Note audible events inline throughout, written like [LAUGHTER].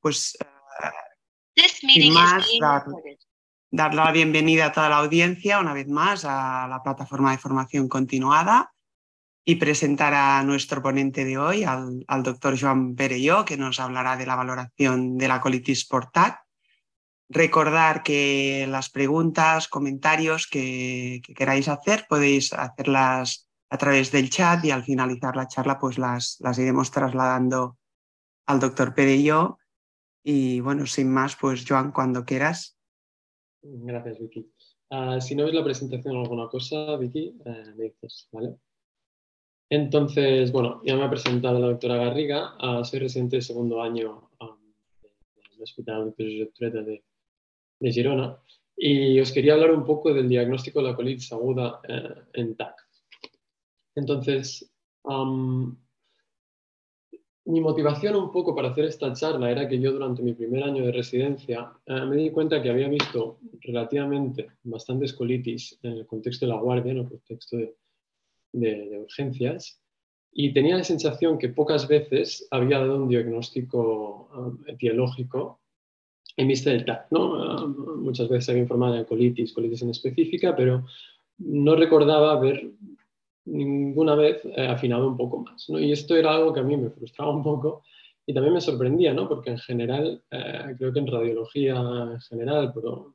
pues sin más, dar, la bienvenida a toda la audiencia una vez más a la plataforma de formación continuada y presentar a nuestro ponente de hoy, al, doctor Joan Perelló, que nos hablará de la valoración de la colitis por TAC. Recordar que las preguntas, comentarios que, queráis hacer podéis hacerlas a través del chat y al finalizar la charla pues las, las iremos trasladando al doctor Perelló. Y bueno, sin más, pues Joan, cuando quieras. Gracias, Vicky. Ah, si no ves la presentación o alguna cosa, Vicky, eh, me dices, ¿vale? Entonces, bueno, ya me ha presentado la doctora Garriga, uh, soy residente de segundo año um, del Hospital de de, de Girona y os quería hablar un poco del diagnóstico de la colitis aguda eh, en TAC. Entonces, um, mi motivación un poco para hacer esta charla era que yo durante mi primer año de residencia eh, me di cuenta que había visto relativamente bastantes colitis en el contexto de la guardia, en el contexto de, de, urgencias, y tenía la sensación que pocas veces había dado un diagnóstico um, etiológico en vista del TAC. ¿no? Um, muchas veces había informado de colitis, colitis en específica, pero no recordaba haber ninguna vez eh, afinado un poco más. ¿no? Y esto era algo que a mí me frustraba un poco y también me sorprendía, ¿no? porque en general, eh, creo que en radiología en general, pero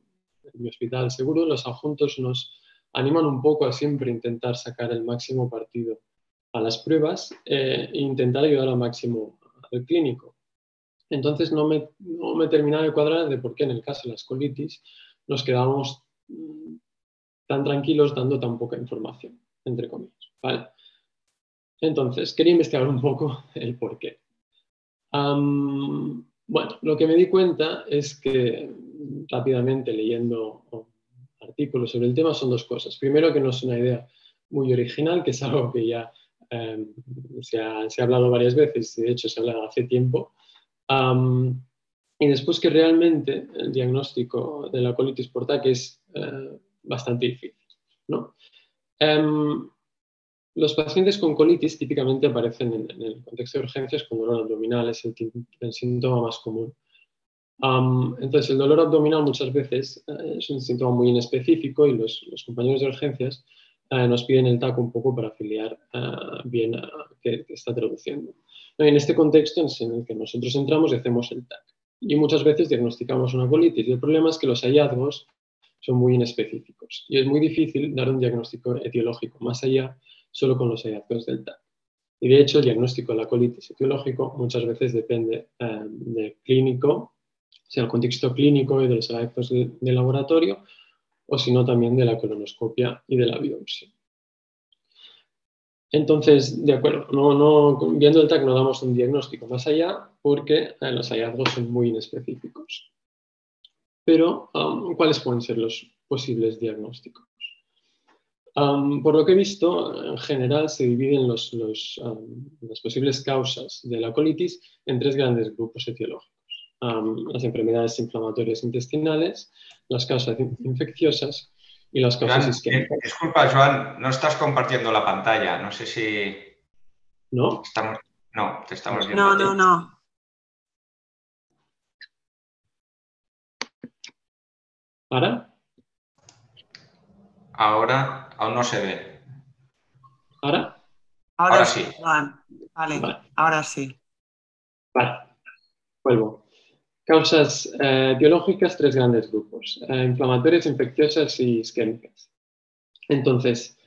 en mi hospital seguro, los adjuntos nos animan un poco a siempre intentar sacar el máximo partido a las pruebas eh, e intentar ayudar al máximo al clínico. Entonces no me, no me terminaba de cuadrar de por qué en el caso de las colitis nos quedábamos mm, tan tranquilos dando tan poca información, entre comillas. Entonces, quería investigar un poco [LAUGHS] el por qué. bueno, lo que me di cuenta es que rápidamente leyendo artículos sobre el tema son dos cosas. Primero, que no es una idea muy original, que es algo que ya em, se, ha, hablado varias veces, y de hecho se ha hablado hace tiempo. y después que realmente el diagnóstico de la colitis por TAC es eh, bastante difícil. ¿no? Em, los pacientes con colitis típicamente aparecen en, el contexto de urgencias con dolor abdominal, es el síntoma más común entonces, el dolor abdominal muchas veces eh, es un síntoma muy inespecífico y los, compañeros de urgencias eh, nos piden el TAC un poco para afiliar eh, bien a qué, está traduciendo. En este contexto es en el que nosotros entramos y hacemos el TAC. Y muchas veces diagnosticamos una colitis. Y el problema es que los hallazgos son muy inespecíficos. Y es muy difícil dar un diagnóstico etiológico más allá solo con los hallazgos del TAC. Y de hecho, el diagnóstico de la colitis etiológico muchas veces depende del clínico sea el contexto clínico y de los efectos de, laboratorio, o si no también de la colonoscopia y de la biopsia. Entonces, de acuerdo, no, viendo el TAC no damos un diagnóstico más allá porque eh, los hallazgos son muy inespecíficos. Pero, um, ¿cuáles pueden ser los posibles diagnósticos? Um, por lo que he visto, en general se dividen los, um, las posibles causas de la colitis en tres grandes grupos etiológicos las enfermedades inflamatorias intestinales, las causas infecciosas y las causas isquémicas. Disculpa, Joan, no estás compartiendo la pantalla. No sé si. ¿No? No, te estamos viendo. No, no, no. ¿Ahora? Ahora aún no se ve. ¿Ahora? Ahora, sí. vale, ahora sí. Vale, vuelvo. Causas eh, biológicas, tres grandes grupos, eh, inflamatorias, infecciosas y isquémicas. Entonces,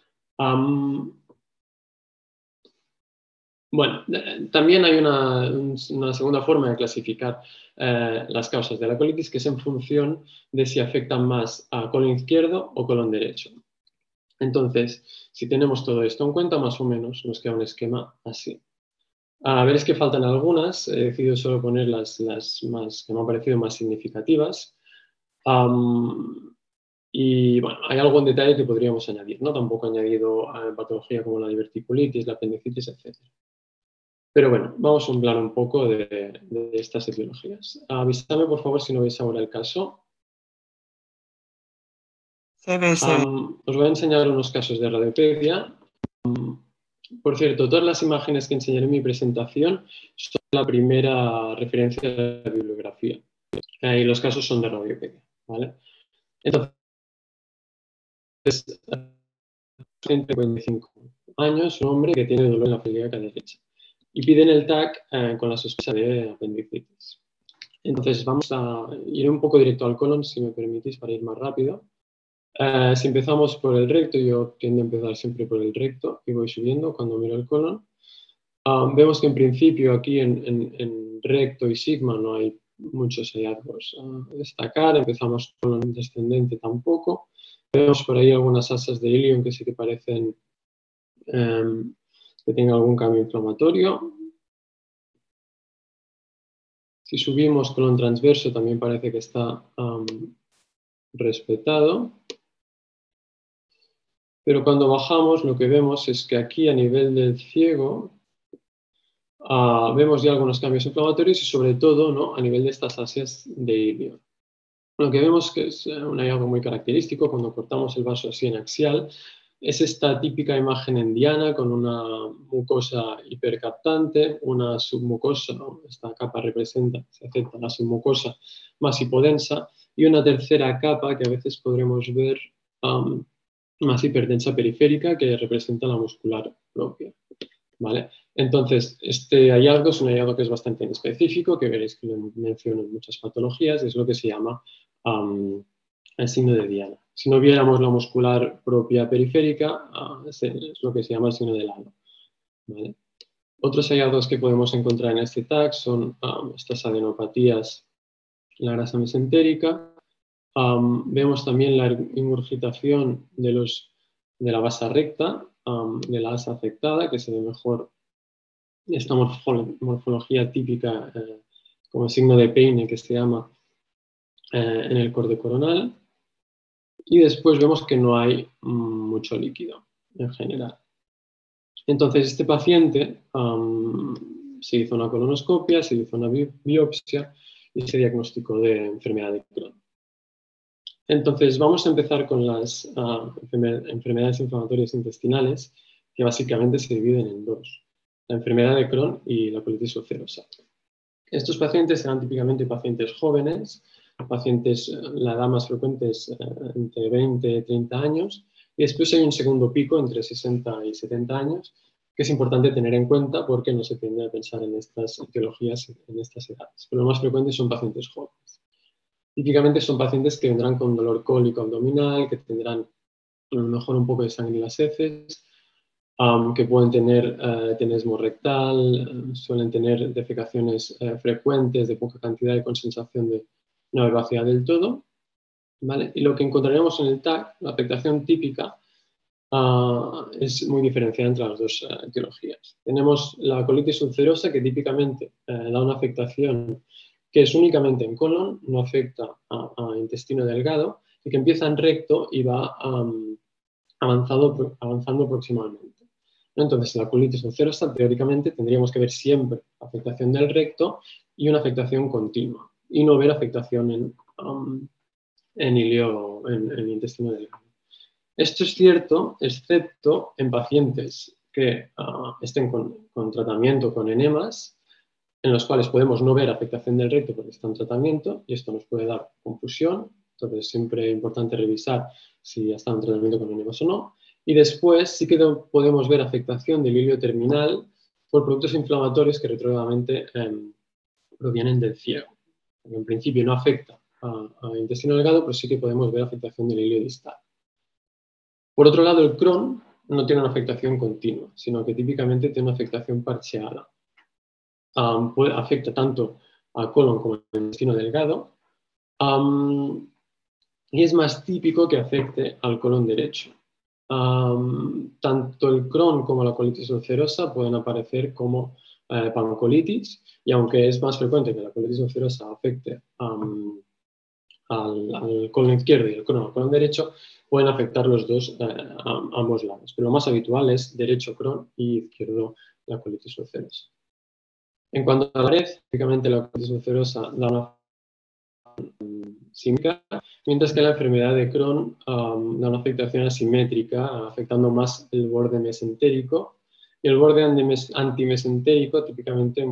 bueno, eh, también hay una, segunda forma de clasificar las causas de la colitis, que es en función de si afectan más a colon izquierdo o colon derecho. Entonces, si tenemos todo esto en cuenta, más o menos nos queda un esquema así. A ver, es que faltan algunas, he decidido solo poner las, más, que me han parecido más significativas. y bueno, hay algún detalle que podríamos añadir, ¿no? Tampoco he añadido eh, patología como la diverticulitis, la apendicitis, etc. Pero bueno, vamos a hablar un poco de, estas etiologías. Avísame, por favor, si no veis ahora el caso. Se ve, os voy a enseñar unos casos de radiopedia Por cierto, todas las imágenes que enseñaré en mi presentación son la primera referencia de la bibliografía. y los casos son de radiopedia. ¿vale? Entonces, 35 años, un hombre que tiene dolor en la celíaca derecha. Y piden el TAC eh, con la sospecha de apendicitis. Entonces, vamos a ir un poco directo al colon, si me permitís, para ir más rápido. Eh, si empezamos por el recto, yo tiendo a empezar siempre por el recto y voy subiendo cuando miro el colon. Ah, vemos que en principio aquí en, recto y sigma no hay muchos hallazgos a destacar. Empezamos con el descendente tampoco. Vemos por ahí algunas asas de ilion que sí que parecen em, que tengan algún cambio inflamatorio. Si subimos colon transverso también parece que está respetado. Pero cuando bajamos lo que vemos es que aquí a nivel del ciego ah, vemos ya algunos cambios inflamatorios y sobre todo ¿no? a nivel de estas asias de ilio. Lo que vemos que es eh, un hallazgo muy característico cuando cortamos el vaso así en axial es esta típica imagen endiana con una mucosa hipercaptante, una submucosa, esta capa representa, se acepta la submucosa más hipodensa, y una tercera capa que a veces podremos ver más hipertensa periférica que representa la muscular propia. ¿vale? Entonces, este hallazgo es un hallazgo que es bastante específico, que veréis que lo menciono en muchas patologías, es lo que se llama el signo de Diana. Si no viéramos la muscular propia periférica, ah, es lo que se llama el signo de Lano. ¿vale? Otros hallazgos que podemos encontrar en este TAC son estas adenopatías, la grasa mesentérica, vemos también la ingurgitación de, los, de la base recta, de la asa afectada, que se ve mejor esta morfología típica eh, como signo de peine que se llama eh, en el corde coronal. Y después vemos que no hay mucho líquido en general. Entonces, este paciente se hizo una colonoscopia, se hizo una biopsia y se diagnosticó de enfermedad de Crohn. Entonces, vamos a empezar con las ah, enfermedades inflamatorias intestinales, que básicamente se dividen en dos, la enfermedad de Crohn y la colitis ulcerosa. Estos pacientes serán típicamente pacientes jóvenes, pacientes, la edad más frecuente es eh, entre 20 y 30 años, y después hay un segundo pico entre 60 y 70 años, que es importante tener en cuenta porque no se tiende a pensar en estas etiologías en estas edades. Pero lo más frecuente son pacientes jóvenes. Típicamente son pacientes que vendrán con dolor cólico abdominal, que tendrán a lo mejor un poco de sangre en las heces, que pueden tener uh, tenesmo rectal, suelen tener defecaciones eh, frecuentes de poca cantidad y con sensación de no haber del todo. ¿vale? Y lo que encontraremos en el TAC, la afectación típica, ah, es muy diferenciada entre las dos uh, etiologías. Tenemos la colitis ulcerosa, que típicamente da una afectación que es únicamente en colon, no afecta a, intestino delgado y que empieza en recto y va avanzado, avanzando proximalmente. Entonces, en la colitis ulcerosa, teóricamente, tendríamos que ver siempre afectación del recto y una afectación continua, y no ver afectación en, en, ilio, en, el intestino delgado. Esto es cierto, excepto en pacientes que ah, estén con, con, tratamiento con enemas en los cuales podemos no ver afectación del recto porque está en tratamiento y esto nos puede dar confusión. Entonces, siempre importante revisar si ya está en tratamiento con enemas o no. Y después sí que podemos ver afectación del hilio terminal por productos inflamatorios que retrogradamente em, provienen del ciego. En principio no afecta al intestino delgado, pero sí que podemos ver afectación del hilio distal. Por otro lado, el Crohn no tiene una afectación continua, sino que típicamente tiene una afectación parcheada afecta tanto al colon como al intestino delgado. y es más típico que afecte al colon derecho. tanto el Crohn como la colitis ulcerosa pueden aparecer como eh, pancolitis y aunque es más frecuente que la colitis ulcerosa afecte al, colon izquierdo y el Crohn al colon derecho, pueden afectar los dos eh, a, ambos lados. Pero lo más habitual es derecho Crohn y izquierdo la colitis ulcerosa. En cuanto a la pared, típicamente la colitis ulcerosa da una símica, mientras que la enfermedad de Crohn da una afectación asimétrica, afectando más el borde mesentérico Y el borde antimesentérico típicamente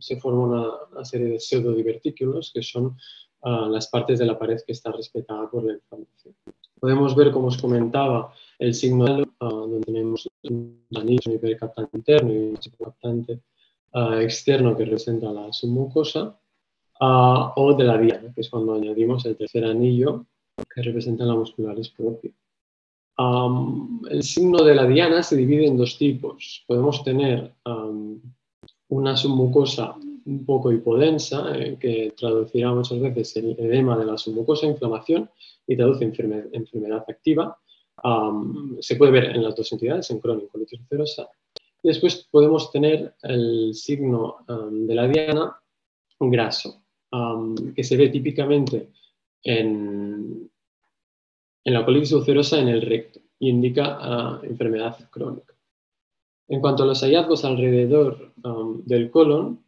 se forma una, serie de pseudodivertículos que son ah, las partes de la pared que está respetada por la inflamación. Podemos ver, como os comentaba, el signo uh, donde tenemos un anillo, hipercaptante interno y un hipercaptante uh, externo que representa la submucosa, uh, o de la diana, que es cuando añadimos el tercer anillo que representa la muscularis propia. Um, el signo de la diana se divide en dos tipos. Podemos tener um, una submucosa un poco hipodensa, eh, que traducirá muchas veces el edema de la submucosa, inflamación, y traduce enfermedad activa, se puede ver en las dos entidades, en y colitis ulcerosa. Y después podemos tener el signo de la diana graso, que se ve típicamente en, en la colitis ulcerosa en el recto y indica ah, enfermedad crónica. En cuanto a los hallazgos alrededor del colon,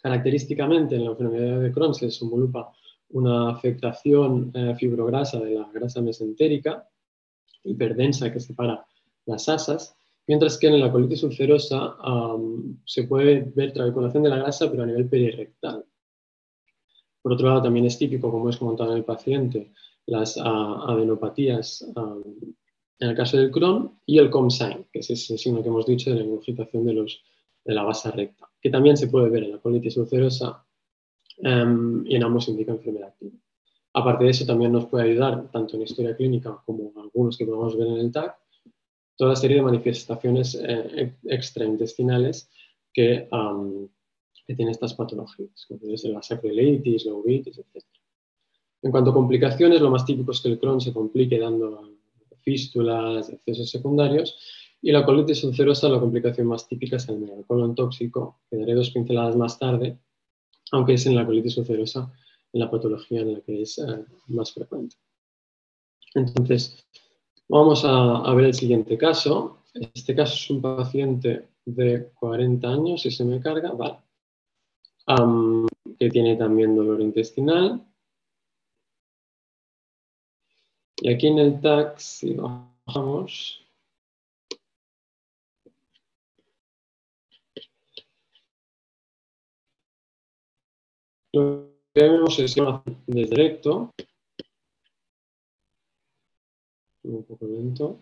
característicamente en la enfermedad de Crohn se desenvolupa una afectación eh, fibrograsa de la grasa mesentérica, hiperdensa que separa las asas, mientras que en la colitis ulcerosa se puede ver traveculación de la grasa, pero a nivel perirectal. Por otro lado, también es típico, como es comentado en el paciente, las adenopatías en el caso del Crohn y el COMSIGN, que es ese signo que hemos dicho de la ingurgitación de, la base recta, que también se puede ver en la colitis ulcerosa em, y en ambos indica enfermedad activa. Aparte de eso, también nos puede ayudar, tanto en historia clínica como algunos que podemos ver en el TAC, toda serie de manifestaciones eh, extraintestinales que, tienen estas patologías, como puede ser la sacroileitis, la uveitis, etc. En cuanto a complicaciones, lo más típico es que el Crohn se complique dando fístulas, excesos secundarios, y la colitis ulcerosa, la complicación más típica es el colon tóxico, que daré dos pinceladas más tarde, aunque es en la colitis ulcerosa en la patología en la que es eh, más frecuente. Entonces, vamos a, ver el siguiente caso. Este caso es un paciente de 40 años, y se me carga, vale. que tiene también dolor intestinal. Y aquí en el TAC, si bajamos, Vemos sesión desde recto. Un poco lento.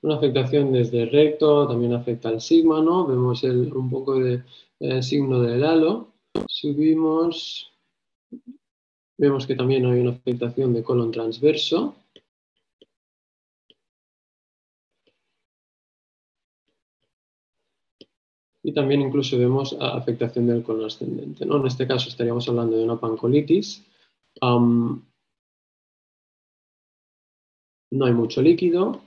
Una afectación desde recto también afecta al sigma, ¿no? Vemos un poco de signo del halo. Subimos. Vemos que también hay una afectación de colon transverso. Y también incluso vemos afectación del colon ascendente. ¿no? En este caso estaríamos hablando de una pancolitis. no hay mucho líquido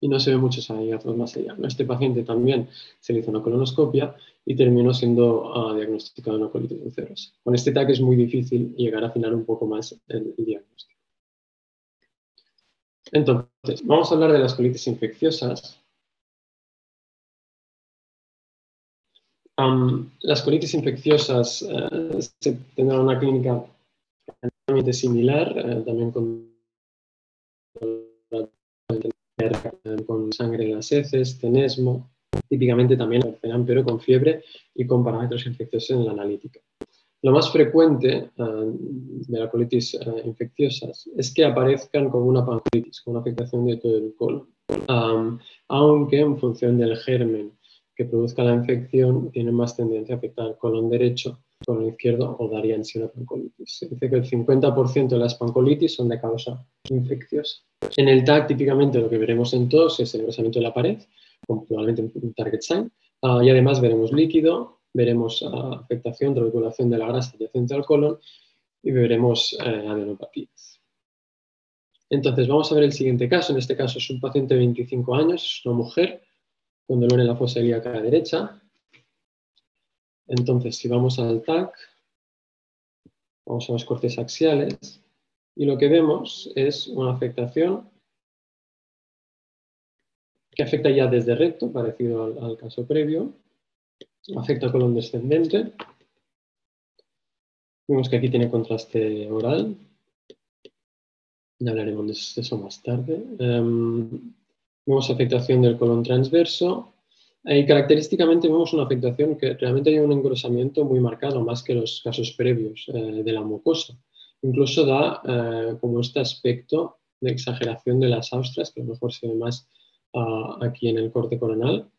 y no se ve muchos hallazgos más allá. Este paciente también se le hizo una colonoscopia y terminó siendo ah, diagnosticado una colitis ulcerosa. Con este TAC es muy difícil llegar a afinar un poco más el diagnóstico. Entonces, vamos a hablar de las colitis infecciosas las colitis infecciosas eh, tendrán una clínica similar, eh, también con, con sangre en las heces, tenesmo, típicamente también pero con fiebre y con parámetros infecciosos en la analítica. Lo más frecuente eh, de las colitis infecciosas es que aparezcan como una pancolitis, con una afectación de todo el colon, aunque en función del germen que produzca la infección tiene más tendencia a afectar el colon derecho, colon izquierdo o darían si una pancolitis. Se dice que el 50% de las pancolitis son de causa infecciosa. En el TAC, típicamente, lo que veremos en todos es el engrosamiento de la pared, probablemente un target sign, ah, y además veremos líquido, veremos uh, afectación, regulación de la grasa adyacente al colon y veremos eh, adenopatías. Entonces, vamos a ver el siguiente caso. En este caso es un paciente de 25 años, es una mujer, con dolor en la fosa ilíaca derecha. Entonces, si vamos al TAC, vamos a los cortes axiales y lo que vemos es una afectación que afecta ya desde recto, parecido al, caso previo, afecta colon descendente. Vemos que aquí tiene contraste oral. Ya hablaremos de eso más tarde. Em, Vemos afectación del colon transverso Y característicamente vemos una afectación que realmente hay un engrosamiento muy marcado, más que los casos previos de la mucosa. Incluso da como este aspecto de exageración de las austras, que a lo mejor se ve más ah, aquí en el corte coronal,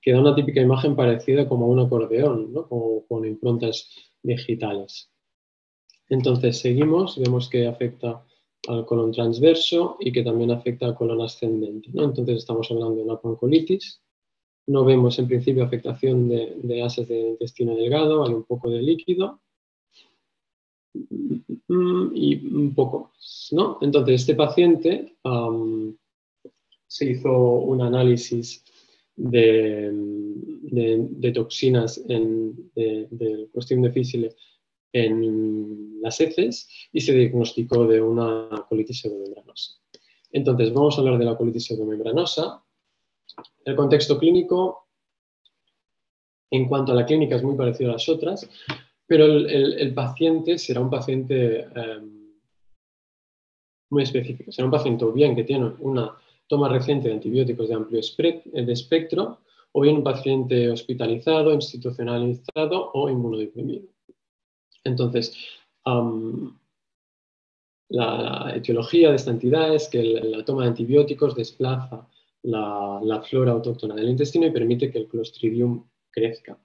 que da una típica imagen parecida como a un acordeón, ¿no? con improntas digitales. Entonces seguimos, vemos que afecta al colon transverso y que también afecta al colon ascendente. Entonces estamos hablando de una pancolitis. No vemos en principio afectación de, de ases de intestino delgado, hay un poco de líquido y un poco más. ¿no? Entonces este paciente se hizo un análisis de, toxinas en, de, de Clostridium difficile en las heces y se diagnosticó de una colitis pseudomembranosa. Entonces, vamos a hablar de la colitis pseudomembranosa. El contexto clínico, en cuanto a la clínica, es muy parecido a las otras, pero el, paciente será un paciente em, muy específico. Será un paciente o bien que tiene una toma reciente de antibióticos de amplio espectro, o bien un paciente hospitalizado, institucionalizado o inmunodeprimido. Entonces, la, etiología de esta entidad es que la toma de antibióticos desplaza la, flora autóctona del intestino y permite que el Clostridium crezca.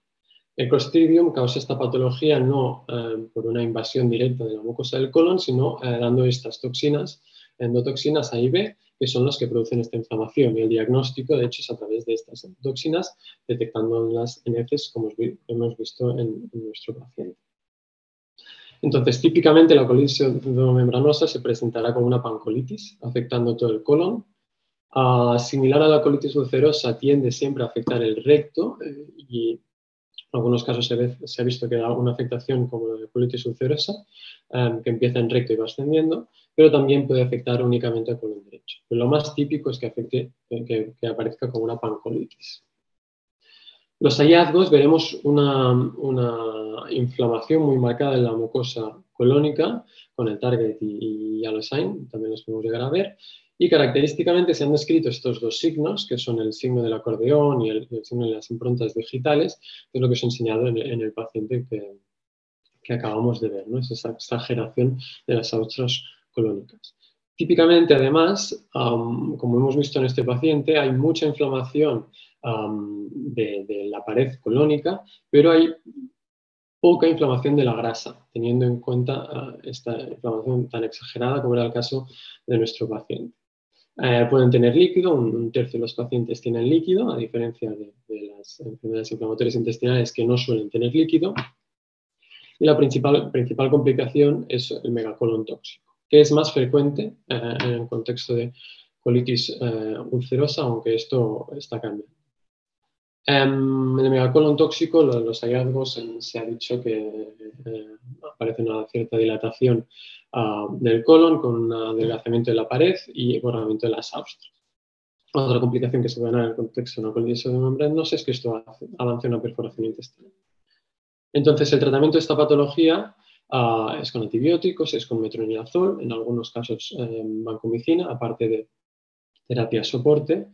El Clostridium causa esta patología no eh, por una invasión directa de la mucosa del colon, sino eh, dando estas toxinas, endotoxinas A y B, que son las que producen esta inflamación. Y el diagnóstico, de hecho, es a través de estas toxinas, detectándolas en heces, como hemos visto en nuestro paciente. Entonces, típicamente la colitis membranosa se presentará como una pancolitis, afectando todo el colon. Ah, similar a la colitis ulcerosa, tiende siempre a afectar el recto eh, y en algunos casos se, ha visto que da una afectación como la colitis ulcerosa, eh, que empieza en recto y va ascendiendo, pero también puede afectar únicamente al colon derecho. lo más típico es que, afecte, que aparezca como una pancolitis. Los hallazgos veremos una, inflamación muy marcada en la mucosa colónica con el target y, y también los podemos llegar a ver. Y característicamente se han descrito estos dos signos, que son el signo del acordeón y el, signo de las improntas digitales, que es lo que os he enseñado en, el paciente que, acabamos de ver, ¿no? es esa exageración de las austras colónicas. Típicamente, además, como hemos visto en este paciente, hay mucha inflamación de, la pared colónica, pero hay poca inflamación de la grasa, teniendo en cuenta ah, esta inflamación tan exagerada como era el caso de nuestro paciente. Eh, pueden tener líquido, un, tercio de los pacientes tienen líquido, a diferencia de, las enfermedades inflamatorias intestinales que no suelen tener líquido. Y la principal, principal complicación es el megacolon tóxico, que es más frecuente eh, en el contexto de colitis eh, ulcerosa, aunque esto está cambiando. En el megacolon tóxico, los, hallazgos se ha dicho que eh, aparece una cierta dilatación ah, del colon con un adelgazamiento de la pared y borramiento de las austras. Otra complicación que se ve en el contexto de una colitis membranosa es que esto avance una perforación intestinal. Entonces, el tratamiento de esta patología ah, es con antibióticos, es con metronidazol, en algunos casos eh, vancomicina, aparte de terapia soporte.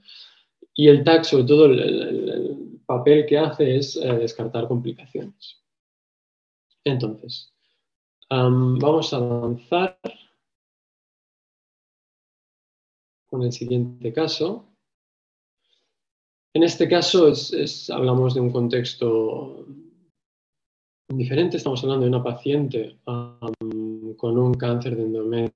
Y el TAC, sobre todo, el, papel que hace es eh, descartar complicaciones. Entonces, vamos a avanzar con el siguiente caso. En este caso hablamos de un contexto diferente. Estamos hablando de una paciente con un cáncer de endometrio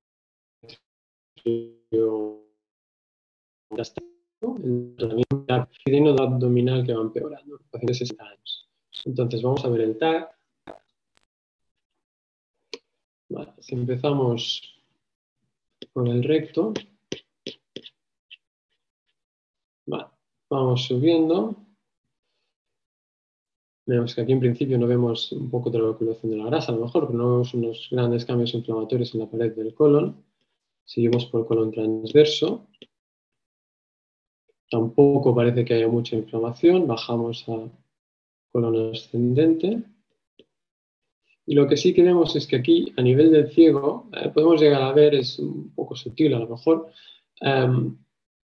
el tratamiento abdominal que va empeorando, pacientes de 60 años. Entonces vamos a ver el TAC. si empezamos con el recto, vamos subiendo. Vemos que aquí en principio no vemos un poco de la loculación de la grasa, a lo mejor, pero no vemos unos grandes cambios inflamatorios en la pared del colon. Seguimos por el colon transverso. Tampoco parece que haya mucha inflamación. Bajamos a colon ascendente. Y lo que sí que vemos es que aquí, a nivel del ciego, eh, podemos llegar a ver, es un poco sutil a lo mejor, em,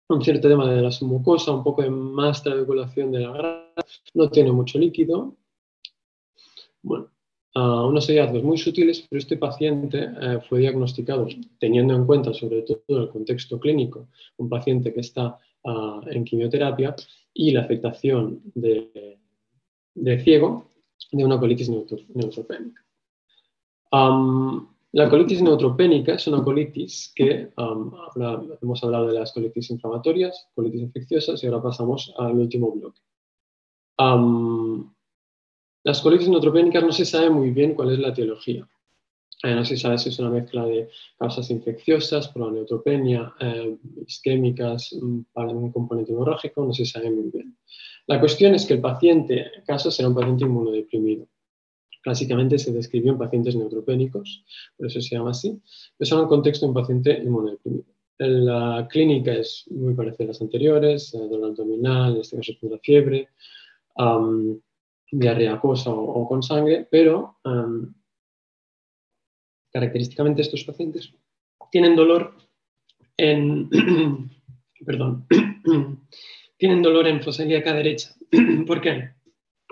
un cierto tema de la submucosa, un poco de más trabeculación de la grasa, no tiene mucho líquido. Bueno, unos hallazgos muy sutiles, pero este paciente eh, fue diagnosticado teniendo en cuenta sobre todo el contexto clínico, un paciente que está en quimioterapia y la afectación de, ciego de una colitis neutropénica. la colitis neutropénica es una colitis que, hemos hablado de las colitis inflamatorias, colitis infecciosas y ahora pasamos al último bloque. Las colitis neutropénicas no se sabe muy bien cuál es la etiología. Eh, no se sabe si es una mezcla de causas infecciosas, por la neutropenia, eh, isquémicas, para un componente hemorrágico, no se sabe muy bien. La cuestión es que el paciente, en caso, será un paciente inmunodeprimido. Clásicamente se describió en pacientes neutropénicos, por eso se llama así, pero en el contexto de un paciente inmunodeprimido. La clínica es muy parecida a las anteriores, eh, dolor abdominal, en este caso la fiebre, diarrea acuosa o, con sangre, pero característicamente estos pacientes tienen dolor en, [CLEARS THROAT] perdón, [CLEARS THROAT] tienen dolor en fosa ilíaca derecha. [CLEARS THROAT] ¿Por qué?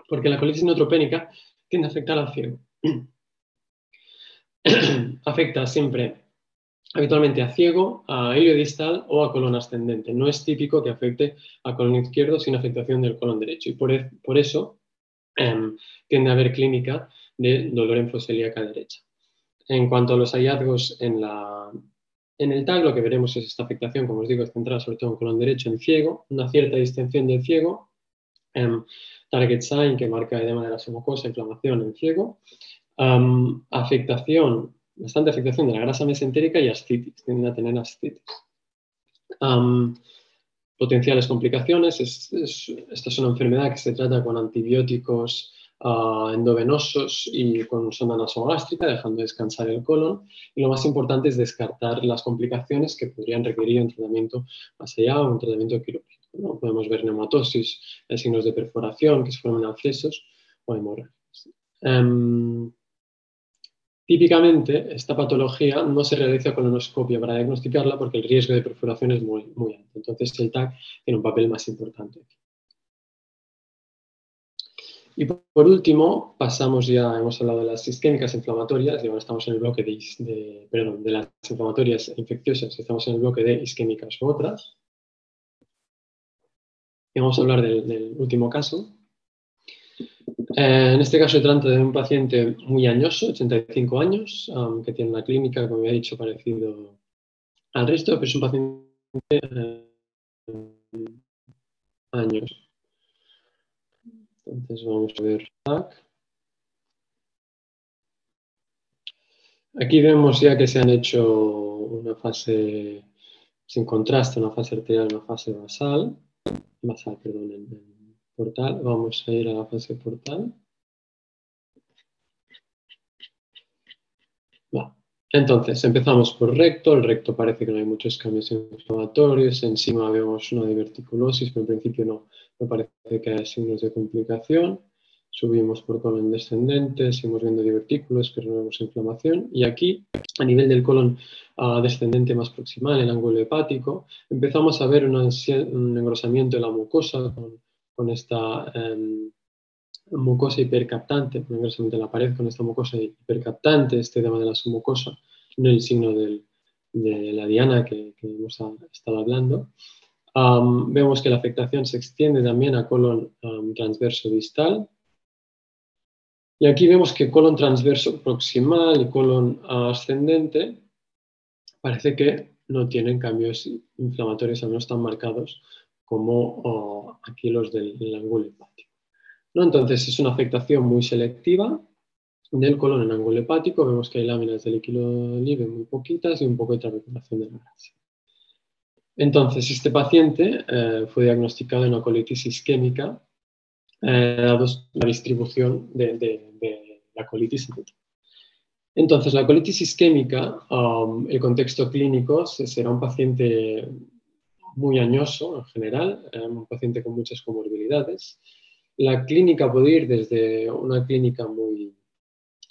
Porque la colitis neutropénica tiende a afectar al ciego. Afecta siempre, habitualmente a ciego, a helio distal o a colon ascendente. No es típico que afecte a colon izquierdo sin afectación del colon derecho. Y por, e, eso Em, tiende a haber clínica de dolor en fosilíaca derecha. En cuanto a los hallazgos en, el TAG, lo que veremos es esta afectación, como os digo, centrada sobre todo en colon derecho en ciego, una cierta distensión del ciego, em, target sign que marca edema de la mucosa, inflamación en ciego, em, afectación, bastante afectación de la grasa mesentérica y ascitis, tienden a tener ascitis potenciales complicaciones. esta es una enfermedad que se trata con antibióticos ah, endovenosos y con sonda nasogástrica, dejando descansar el colon. Y lo más importante es descartar las complicaciones que podrían requerir un tratamiento más allá o un tratamiento quirúrgico. ¿no? Podemos ver neumatosis, signos de perforación que se forman accesos o hemorragias. Em, Típicamente, esta patología no se realiza con colonoscopia para diagnosticarla porque el riesgo de perforación es muy, muy alto. Entonces, el TAC tiene un papel más importante. Y por último, pasamos ya, hemos hablado de las isquémicas inflamatorias y ahora estamos en el bloque de, perdón, de las inflamatorias infecciosas, estamos en el bloque de isquémicas u otras. Y vamos a hablar del último caso, eh, en este caso se trata de un paciente muy añoso, 85 años, que tiene una clínica, como he dicho, parecido al resto, pero es un paciente eh, años. Entonces vamos a ver. Aquí vemos ya que se han hecho una fase sin contraste, una fase arterial, una fase basal, basal, perdón, en, portal. Vamos a ir a la fase portal. Entonces, empezamos por recto. El recto parece que no hay muchos cambios inflamatorios. Encima vemos una diverticulosis, pero en principio no, no parece que haya signos de complicación. Subimos por colon descendente, seguimos viendo divertículos, pero no vemos inflamación. Y aquí, a nivel del colon ah, descendente más proximal, el ángulo hepático, empezamos a ver un engrosamiento de la mucosa con con esta em, mucosa hipercaptante, en la pared con esta mucosa hipercaptante, este tema de la submucosa, no el signo de la diana que, hemos estado hablando. Vemos que la afectación se extiende también a colon transverso distal. Y aquí vemos que colon transverso proximal y colon ascendente parece que no tienen cambios inflamatorios, no están marcados como aquí los del, ángulo hepático. ¿no? Entonces es una afectación muy selectiva del colon en ángulo hepático. Vemos que hay láminas de líquido libre muy poquitas y un poco de trabeculación de la grasa. Entonces, este paciente eh, fue diagnosticado en una colitis isquémica, eh, la distribución de, la colitis Entonces, la colitis isquémica, um, el contexto clínico será un paciente muy añoso en general, eh, un paciente con muchas comorbilidades. La clínica puede ir desde una clínica muy,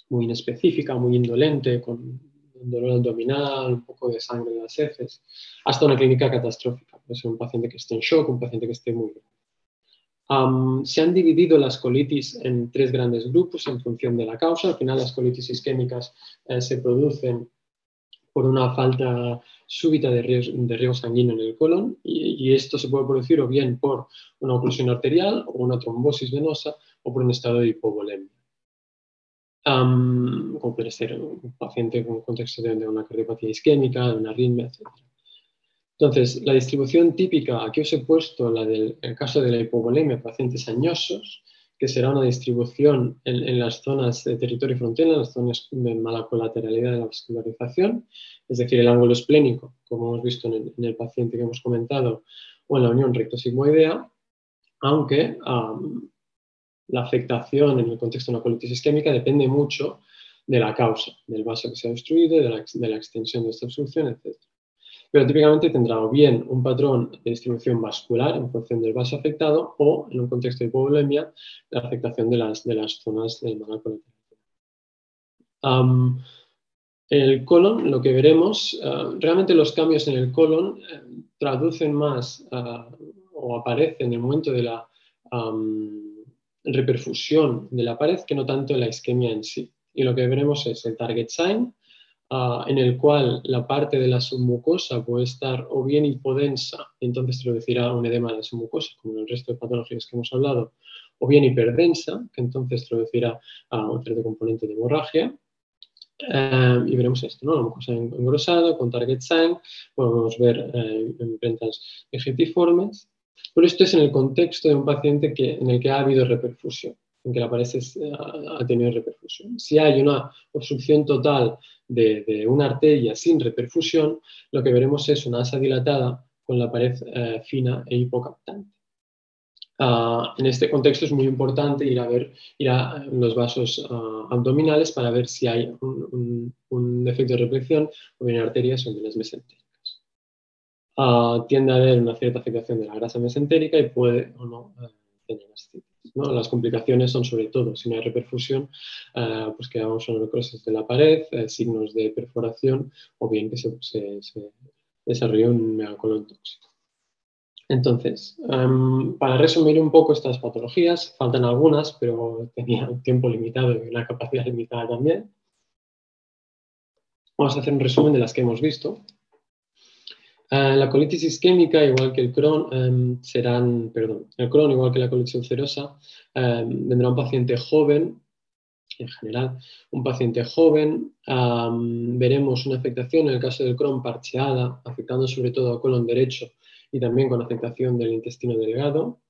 muy inespecífica, muy indolente, con dolor abdominal, un poco de sangre en las heces, hasta una clínica catastrófica. Puede ser un paciente que esté en shock, un paciente que esté muy grave. se han dividido las colitis en tres grandes grupos en función de la causa. Al final, las colitis isquémicas eh, se producen por una falta súbita de riego, sanguíneo en el colon y, esto se puede producir o bien por una oclusión arterial o una trombosis venosa o por un estado de hipovolemia. Como puede ser un paciente con contexto de, una cardiopatía isquémica, de una arritmia, etc. Entonces, la distribución típica, aquí os he puesto la del caso de la hipovolemia, pacientes añosos, que será una distribución en, las zonas de territorio frontera, en las zonas de mala colateralidad de la vascularización, es decir, el ángulo esplénico, como hemos visto en el, paciente que hemos comentado, o en la unión recto-sigmoidea, aunque la afectación en el contexto de una colitis isquémica depende mucho de la causa, del vaso que se ha obstruido, de la, extensión de esta obstrucción, etc pero típicamente tendrá o bien un patrón de distribución vascular en función del vaso afectado o, en un contexto de hipovolemia, la afectación de las, de las zonas del manal um, el colon, lo que veremos, uh, realmente los cambios en el colon uh, traducen más uh, o aparecen en el momento de la reperfusión de la pared que no tanto en la isquemia en sí. Y lo que veremos es el target sign, Ah, en el cual la parte de la submucosa puede estar o bien hipodensa, entonces traducirá un edema de la submucosa, como en el resto de patologías que hemos hablado, o bien hiperdensa, que entonces traducirá a un cierto componente de hemorragia. Eh, y veremos esto, ¿no? La mucosa engrosada con target sign, podemos ver eh, imprentas egiptiformes, pero esto es en el contexto de un paciente que, en el que ha habido reperfusión en que la pared ha tenido reperfusión. Si hay una obstrucción total de, una arteria sin reperfusión, lo que veremos es una asa dilatada con la pared eh, fina e hipocaptante. Ah, en este contexto es muy importante ir a ver ir a los vasos ah, abdominales para ver si hay un, un, defecto de reflexión o bien arterias o las mesentéricas. Tiende a haber una cierta afectación de la grasa mesentérica y puede o no eh, tener ascitis. Las complicaciones son sobre todo, si no hay reperfusión, uh, pues quedamos con necrosis de la pared, eh, signos de perforación o bien que se, se, desarrolle un megacolon tóxico. Entonces, em, para resumir un poco estas patologías, faltan algunas, pero tenía un tiempo limitado y una capacidad limitada también. Vamos a hacer un resumen de las que hemos visto. Eh, la colitis isquémica, igual que el Crohn, em, serán, perdón, el Crohn, igual que la colitis ulcerosa, em, vendrá un paciente joven, en general, un paciente joven, veremos una afectación, en el caso del Crohn, parcheada, afectando sobre todo al colon derecho y también con afectación del intestino delgado.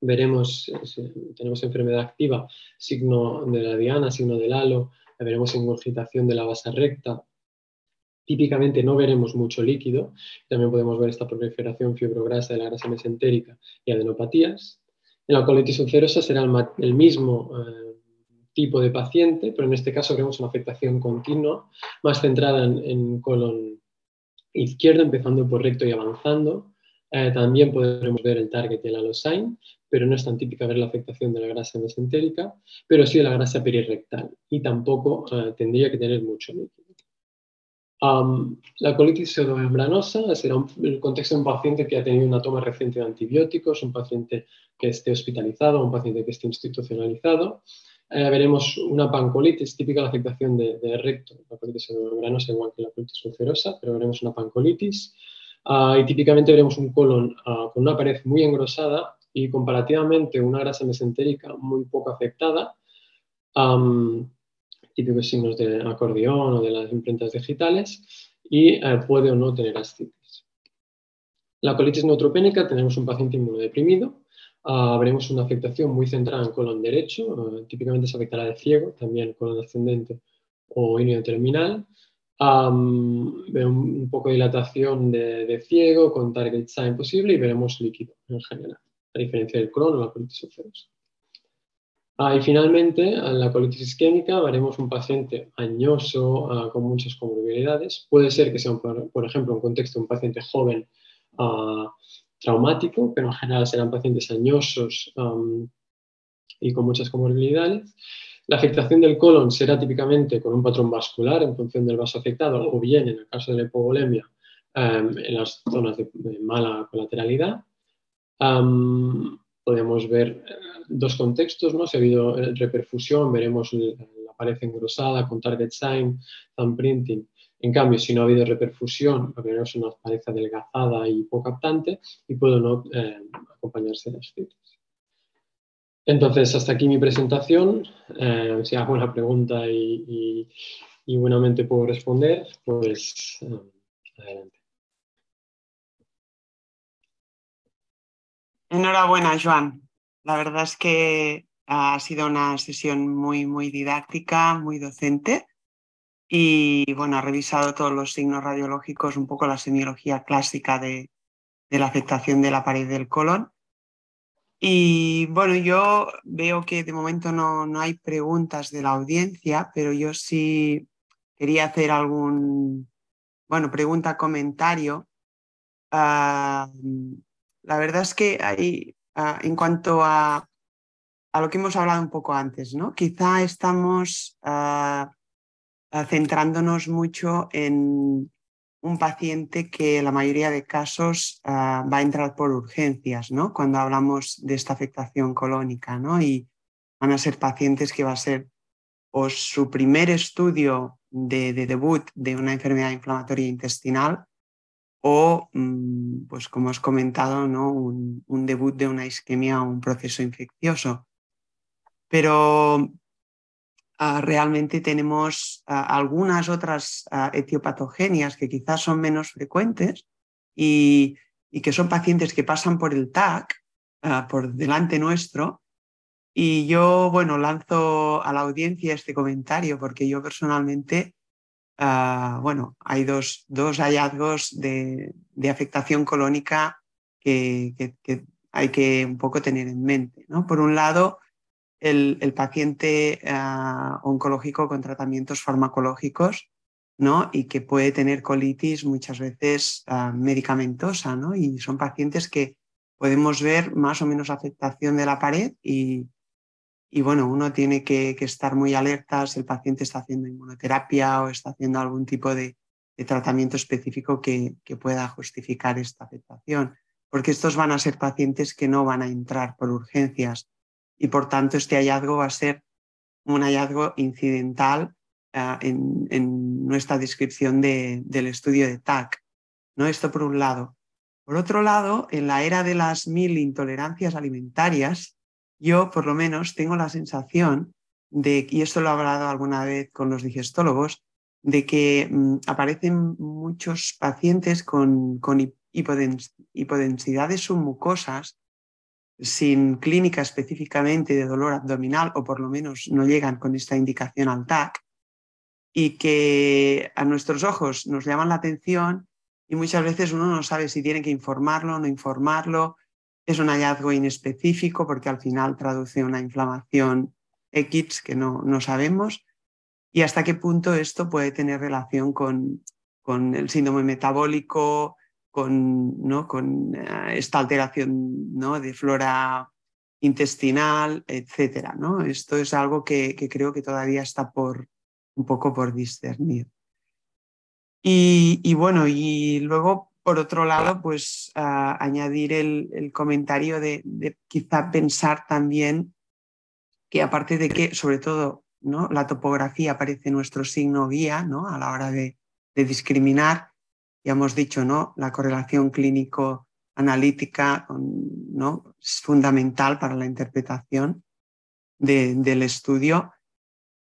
Veremos, eh, tenemos enfermedad activa, signo de la diana, signo del halo, veremos ingurgitación de la base recta, Típicamente no veremos mucho líquido, también podemos ver esta proliferación fibrograsa de la grasa mesentérica y adenopatías. En la colitis ulcerosa será el, mismo eh, tipo de paciente, pero en este caso vemos una afectación continua, más centrada en, colon izquierdo, empezando por recto y avanzando. Eh, también podremos ver el target y el alosign, pero no es tan típica ver la afectación de la grasa mesentérica, pero sí de la grasa perirectal y tampoco eh, tendría que tener mucho líquido la colitis pseudomembranosa será el contexto de un paciente que ha tenido una toma reciente de antibióticos, un paciente que esté hospitalizado, un paciente que esté institucionalizado. Eh, veremos una pancolitis, típica de la afectación de, recto, la colitis pseudomembranosa igual que la colitis ulcerosa, pero veremos una pancolitis. Ah, y típicamente veremos un colon ah, con una pared muy engrosada y comparativamente una grasa mesentérica muy poco afectada típicos signos de acordeón o de las imprentas digitales y eh, puede o no tener ascitis. La colitis neutropénica tenemos un paciente inmunodeprimido, uh, veremos una afectación muy centrada en colon derecho, uh, típicamente se afectará de ciego, también colon ascendente o inio terminal. Um, un, poco de dilatación de, ciego con target sign posible y veremos líquido en general, a diferencia del Crohn o la colitis ulcerosa. Ah, y finalmente, en la colitis isquémica veremos un paciente añoso ah, con muchas comorbilidades. Puede ser que sea, por, ejemplo, un contexto de un paciente joven ah, traumático, pero en general serán pacientes añosos y con muchas comorbilidades. La afectación del colon será típicamente con un patrón vascular en función del vaso afectado o bien, en el caso de la hipovolemia, em, en las zonas de, mala colateralidad. Podemos ver eh, dos contextos, ¿no? Si ha habido eh, reperfusión, veremos la pared engrosada con target sign, thumbprinting. En cambio, si no ha habido reperfusión, veremos una pared adelgazada y poco captante y puede no eh, acompañarse de ascitis. Entonces, hasta aquí mi presentación. Si hago una pregunta y, buenamente puedo responder, pues adelante. Enhorabuena, Joan. La verdad es que ha sido una sesión muy, muy didáctica, muy docente. Y bueno, ha revisado todos los signos radiológicos, un poco la semiología clásica de la afectación de la pared del colon y bueno, yo veo que de momento no, no, hay preguntas de la audiencia, pero yo sí quería hacer algún, bueno, pregunta, comentario. Ah, la verdad es que hay, ah, en cuanto a, a, lo que hemos hablado un poco antes, ¿no? Quizá estamos ah, centrándonos mucho en, un paciente que en la mayoría de casos ah, va a entrar por urgencias, ¿no? Cuando hablamos de esta afectación colónica, ¿no? Y van a ser pacientes que va a ser o su primer estudio de, debut de una enfermedad inflamatoria intestinal o, mm, pues como has comentado, ¿no? un, debut de una isquemia o un proceso infeccioso. Pero Ah, realmente tenemos ah, algunas otras uh, etiopatogenias que quizás son menos frecuentes y, que son pacientes que pasan por el TAC, por delante nuestro. Y yo, bueno, lanzo a la audiencia este comentario porque yo personalmente, bueno, hay dos, dos hallazgos de, afectación colónica que, hay que un poco tener en mente. ¿no? Por un lado, el, paciente ah, oncológico con tratamientos farmacológicos ¿no? y que puede tener colitis muchas veces ah, medicamentosa. ¿no? Y son pacientes que podemos ver más o menos afectación de la pared y, y bueno, uno tiene que, estar muy alerta si el paciente está haciendo inmunoterapia o está haciendo algún tipo de, tratamiento específico que, que, pueda justificar esta afectación, porque estos van a ser pacientes que no van a entrar por urgencias y por tanto este hallazgo va a ser un hallazgo incidental ah, en, nuestra descripción del estudio de TAC. ¿no? Esto por un lado. Por otro lado, en la era de las mil intolerancias alimentarias, yo por lo menos tengo la sensación de, y esto lo he hablado alguna vez con los digestólogos, de que mm, aparecen muchos pacientes con, con hipodensidades submucosas sin clínica específicamente de dolor abdominal o por lo menos no llegan con esta indicación al TAC y que a nuestros ojos nos llaman la atención y muchas veces uno no sabe si tiene que informarlo o no informarlo. Es un hallazgo inespecífico porque al final traduce una inflamación X que no, no sabemos y hasta qué punto esto puede tener relación con, con el síndrome metabólico, con, ¿no? con eh, esta alteración ¿no? de flora intestinal, etcétera. ¿no? Esto es algo que, creo que todavía está por, un poco por discernir. Y, bueno, y luego, por otro lado, pues añadir el, comentario de, quizá pensar también que aparte de que, sobre todo, ¿no? la topografía aparece nuestro signo guía ¿no? a la hora de, discriminar, ya hemos dicho, ¿no? La correlación clínico-analítica ¿no? es fundamental para la interpretación del estudio.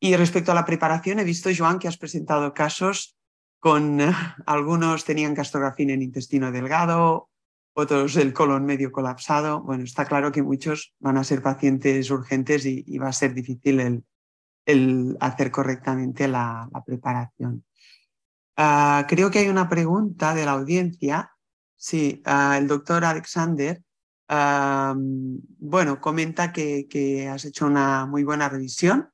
Y respecto a la preparación, he visto, Joan, que has presentado casos con algunos tenían gastrografía en intestino delgado, otros el colon medio colapsado. Bueno, está claro que muchos van a ser pacientes urgentes y, va a ser difícil el, hacer correctamente la preparación. Ah, creo que hay una pregunta de la audiencia. Sí, ah, el doctor Alexander, ah, bueno, comenta que, has hecho una muy buena revisión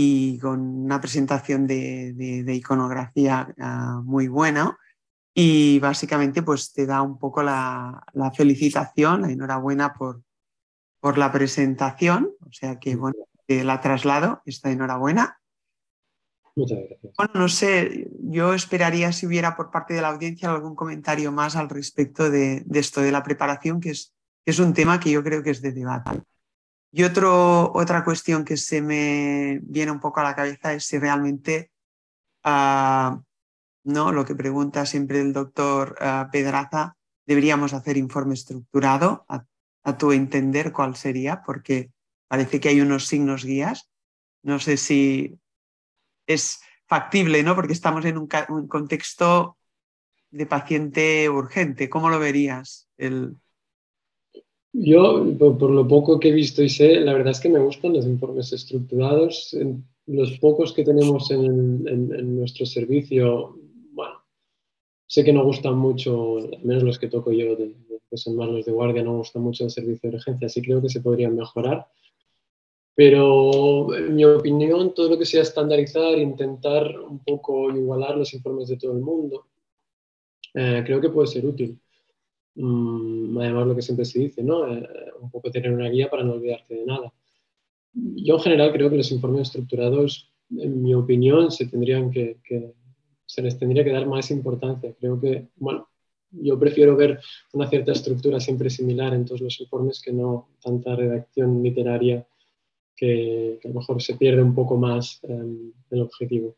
y con una presentación de, iconografía muy buena. Y básicamente pues te da un poco la, felicitación, la enhorabuena por, por la presentación. O sea que, bueno, la traslado, está enhorabuena. Muchas gracias. Bueno, no sé, yo esperaría si hubiera por parte de la audiencia algún comentario más al respecto de, esto, de la preparación, que es, es un tema que yo creo que es de debate. Y otro, otra cuestión que se me viene un poco a la cabeza es si realmente ah, ¿no? lo que pregunta siempre el doctor ah, Pedraza, deberíamos hacer informe estructurado, a, tu entender cuál sería, porque parece que hay unos signos guías. No sé si es factible, ¿no? Porque estamos en un, contexto de paciente urgente. ¿Cómo lo verías? El... Yo, por, lo poco que he visto y sé, la verdad es que me gustan los informes estructurados. los pocos que tenemos en nuestro servicio Sé que no gustan mucho, al menos los que toco yo, que son más los de guardia, no gustan mucho el servicio de urgencia, sí creo que se podrían mejorar. Pero en mi opinión, todo lo que sea estandarizar, intentar un poco igualar los informes de todo el mundo, eh, creo que puede ser útil. Mm, además, lo que siempre se dice, ¿no? Eh, un poco tener una guía para no olvidarte de nada. Yo en general creo que los informes estructurados, en mi opinión, se tendrían que se les tendría que dar más importancia. Creo que, bueno, yo prefiero ver una cierta estructura siempre similar en todos los informes que no tanta redacción literaria que, a lo mejor se pierde un poco más em, el objetivo.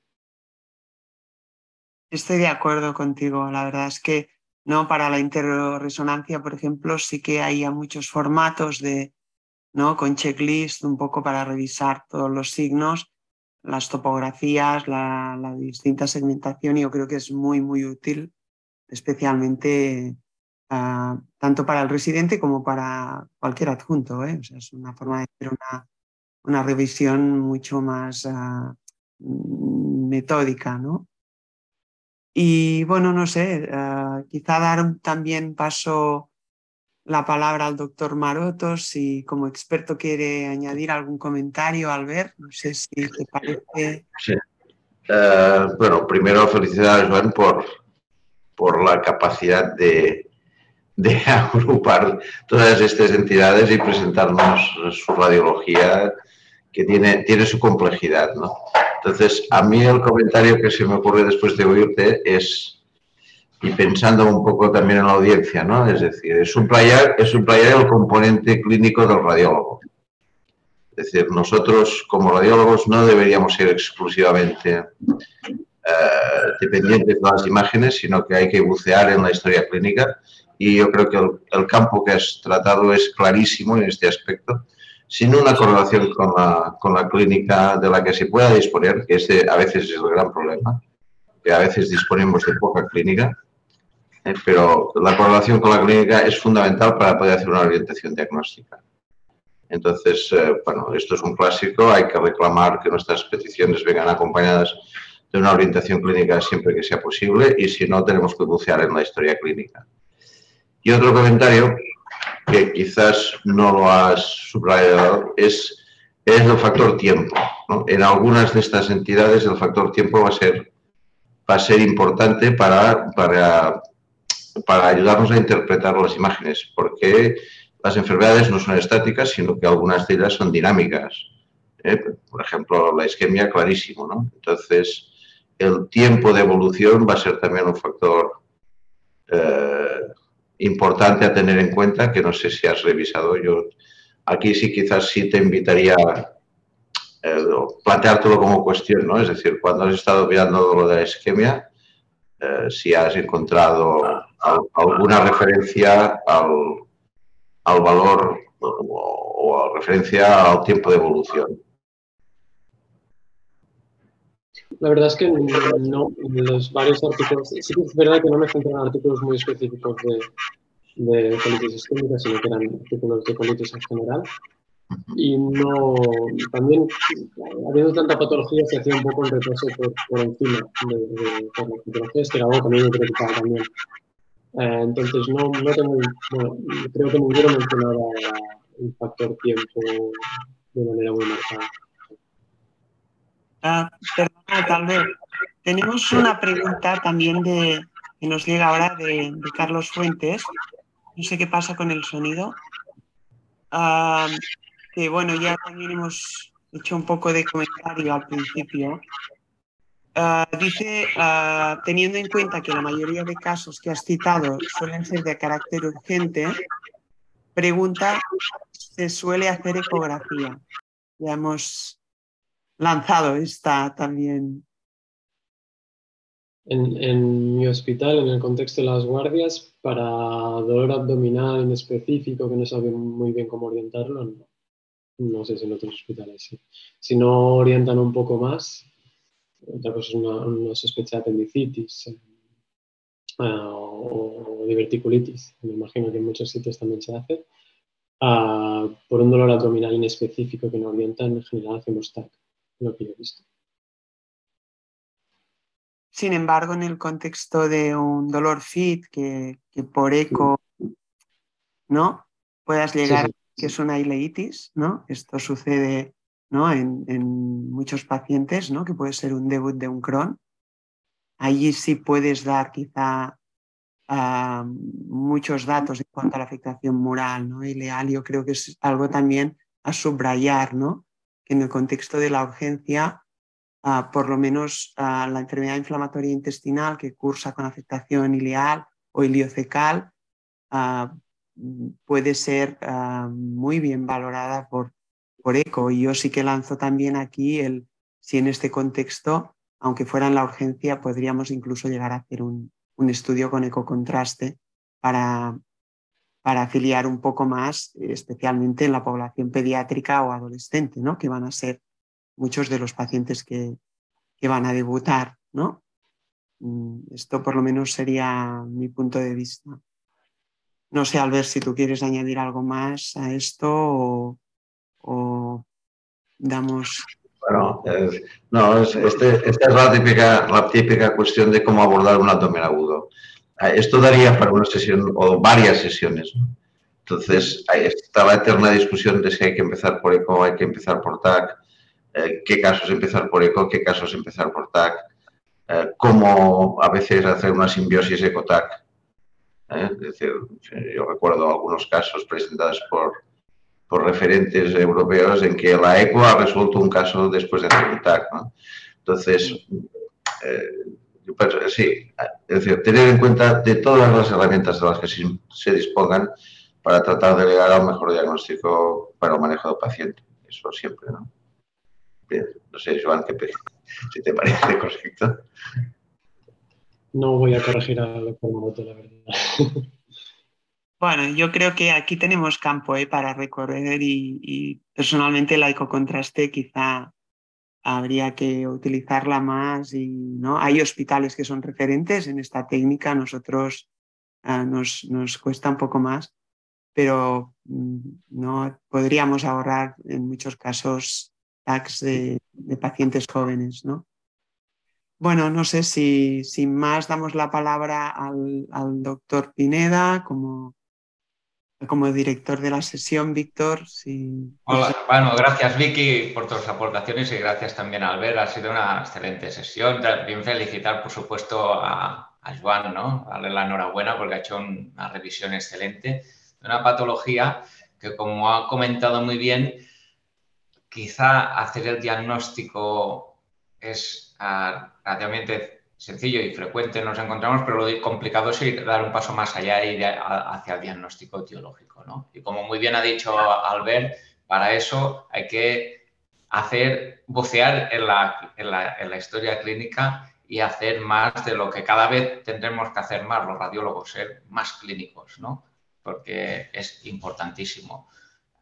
Estoy de acuerdo contigo. La verdad es que no para la interresonancia, por ejemplo, sí que hay muchos formatos de, ¿no? con checklist, un poco para revisar todos los signos las topografías, la, distinta segmentación, y yo creo que es muy, muy útil, especialmente ah, tanto para el residente como para cualquier adjunto. ¿eh? Es una forma de hacer una, una revisión mucho más ah, metódica, ¿no? Y bueno, no sé, ah, quizá dar también paso la palabra al doctor Maroto si como experto quiere añadir algún comentario, al ver. No sé si te parece. Eh, bueno, primero felicidades, Juan, por, por la capacidad de, de [LAUGHS] agrupar todas estas entidades y presentarnos su radiología que tiene, tiene su complejidad. ¿no? Entonces, a mí el comentario que se me ocurre después de oírte es y pensando un poco también en la audiencia, ¿no? Es decir, es subrayar, es subrayar el componente clínico del radiólogo. Es decir, nosotros como radiólogos no deberíamos ser exclusivamente eh, dependientes de las imágenes, sino que hay que bucear en la historia clínica y yo creo que el, campo que has tratado es clarísimo en este aspecto, sin una correlación con la, con la clínica de la que se pueda disponer, que este a veces es el gran problema, que a veces disponemos de poca clínica eh, pero la correlación con la clínica es fundamental para poder hacer una orientación diagnóstica. Entonces, eh, bueno, esto es un clásico, hay que reclamar que nuestras peticiones vengan acompañadas de una orientación clínica siempre que sea posible y si no, tenemos que bucear en la historia clínica. Y otro comentario que quizás no lo has subrayado es, es el factor tiempo. En algunas de estas entidades el factor tiempo va a ser, va a ser importante para, para para ayudarnos a interpretar las imágenes, porque las enfermedades no son estáticas, sino que algunas de ellas son dinámicas. ¿eh? Por ejemplo, la isquemia, clarísimo. ¿no? Entonces, el tiempo de evolución va a ser también un factor eh, importante a tener en cuenta, que no sé si has revisado. Yo aquí sí quizás sí te invitaría eh, planteártelo como cuestión, ¿no? Es decir, cuando has estado mirando lo de la isquemia, si has encontrado alguna referencia al, al valor o, a referencia al tiempo de evolución. La verdad es que no, en los varios artículos, sí que es verdad que no me centro en artículos muy específicos de, de isquémica, sino que eran artículos de colitis en general. Y no, también, habiendo tanta patología, se hacía un poco el repaso por, por encima de, de, por las patologías, que era algo que a mí me preocupaba también. Eh, entonces, no, no tengo, bueno, creo que ninguno mencionaba el factor tiempo de manera muy marcada. Ah, perdona, tal vez. Tenemos una pregunta también de, que nos llega ahora de, Carlos Fuentes. No sé qué pasa con el sonido. Ah, que bueno, ya también hemos hecho un poco de comentario al principio. Ah, dice, ah, teniendo en cuenta que la mayoría de casos que has citado suelen ser de carácter urgente, pregunta, ¿se suele hacer ecografía? Ya hemos lanzado esta también. En, mi hospital, en el contexto de las guardias, para dolor abdominal en específico, que no saben muy bien cómo orientarlo, no. No sé si en otros hospitales sí. Si no orientan un poco más, otra cosa es una, sospecha de apendicitis eh, o, diverticulitis. Me imagino que en muchos sitios también se hace. Ah, por un dolor abdominal inespecífico que no orientan, en general hacemos TAC, lo que yo he visto. Sin embargo, en el contexto de un dolor fit que, por eco, ¿no? Puedas llegar, que es una ileitis, ¿no? Esto sucede ¿no? En, muchos pacientes, ¿no? que puede ser un debut de un Crohn. Allí sí puedes dar quizá muchos datos en cuanto a la afectación mural ¿no? y leal. Yo creo que es algo también a subrayar, ¿no? En el contexto de la urgencia, ah, por lo menos ah, la enfermedad inflamatoria intestinal que cursa con afectación ileal o iliocecal puede ser muy bien valorada por, por eco. Y yo sí que lanzo también aquí el si en este contexto, aunque fuera en la urgencia, podríamos incluso llegar a hacer un, estudio con ecocontraste para, para afiliar un poco más, especialmente en la población pediátrica o adolescente, ¿no? que van a ser muchos de los pacientes que, que van a debutar. ¿no? Mm, esto por lo menos sería mi punto de vista. No sé, Albert, si tú quieres añadir algo más a esto o, damos... Bueno, no, este, esta es la típica, la típica cuestión de cómo abordar un abdomen agudo. Ah, esto daría para una sesión o varias sesiones. Entonces, ahí está la eterna discusión de si hay que empezar por ECO hay que empezar por TAC, eh, qué casos empezar por ECO, qué casos empezar por TAC, eh, cómo a veces hacer una simbiosis ECO-TAC. Eh, yo recuerdo algunos casos presentados por, por referentes europeos en que la ECO ha resuelto un caso después de hacer un TAC. Entonces, eh, sí, es decir, tener en cuenta de todas las herramientas de las que se dispongan para tratar de llegar a un mejor diagnóstico para el manejo del paciente. Eso siempre, ¿no? Bien, no sé, Joan, si te parece correcto. No voy a corregir a la la verdad. Bueno, yo creo que aquí tenemos campo ¿eh? para recorrer y, personalmente el ecocontraste quizá habría que utilizarla más y no hay hospitales que son referentes en esta técnica nosotros ah, nos, nos, cuesta un poco más pero mm, no podríamos ahorrar en muchos casos tax de, pacientes jóvenes no bueno no sé si sin más damos la palabra al, al doctor Pineda como como director de la sesión, Víctor. Si... Hola, bueno, gracias Vicky por tus aportaciones y gracias también a Albert. Ha sido una excelente sesión. También felicitar, por supuesto, a, a Joan, ¿no? Darle la enhorabuena porque ha hecho una revisión excelente de una patología que, como ha comentado muy bien, quizá hacer el diagnóstico es uh, relativamente sencillo y frecuente nos encontramos, pero lo complicado es dar un paso más allá e ir hacia el diagnóstico etiológico. ¿no? Y como muy bien ha dicho Albert, para eso hay que hacer, bucear en la, en la, en la historia clínica y hacer más de lo que cada vez tendremos que hacer más los radiólogos, ser más clínicos, ¿no? porque es importantísimo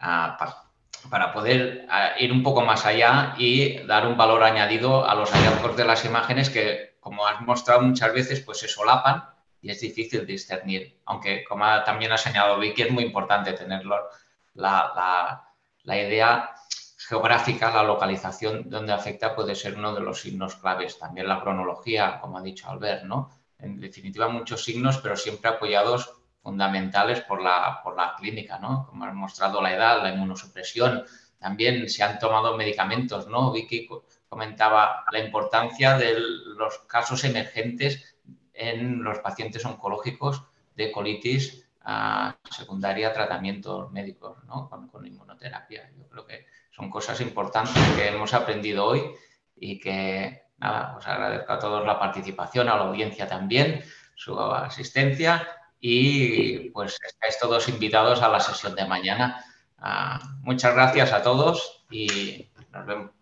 uh, para, para, poder uh, ir un poco más allá y dar un valor añadido a los hallazgos de las imágenes que como has mostrado muchas veces, pues se solapan y es difícil discernir. Aunque, como también ha señalado Vicky, es muy importante tenerlo, la, idea geográfica, la localización donde afecta puede ser uno de los signos claves. También la cronología, como ha dicho Albert, ¿no? En definitiva, muchos signos, pero siempre apoyados fundamentales por la, por la clínica, ¿no? Como ha mostrado la edad, la inmunosupresión. También se han tomado medicamentos, ¿no? Vicky comentaba la importancia de los casos emergentes en los pacientes oncológicos de colitis secundaria a tratamientos médicos ¿no? con, inmunoterapia. Yo creo que son cosas importantes que hemos aprendido hoy y que, nada, os agradezco a todos la participación, a la audiencia también, su asistencia y pues estáis todos invitados a la sesión de mañana. Ah, muchas gracias a todos y nos vemos.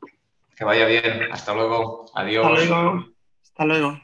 Que vaya bien. Hasta luego. Adiós. Hasta luego. Hasta luego.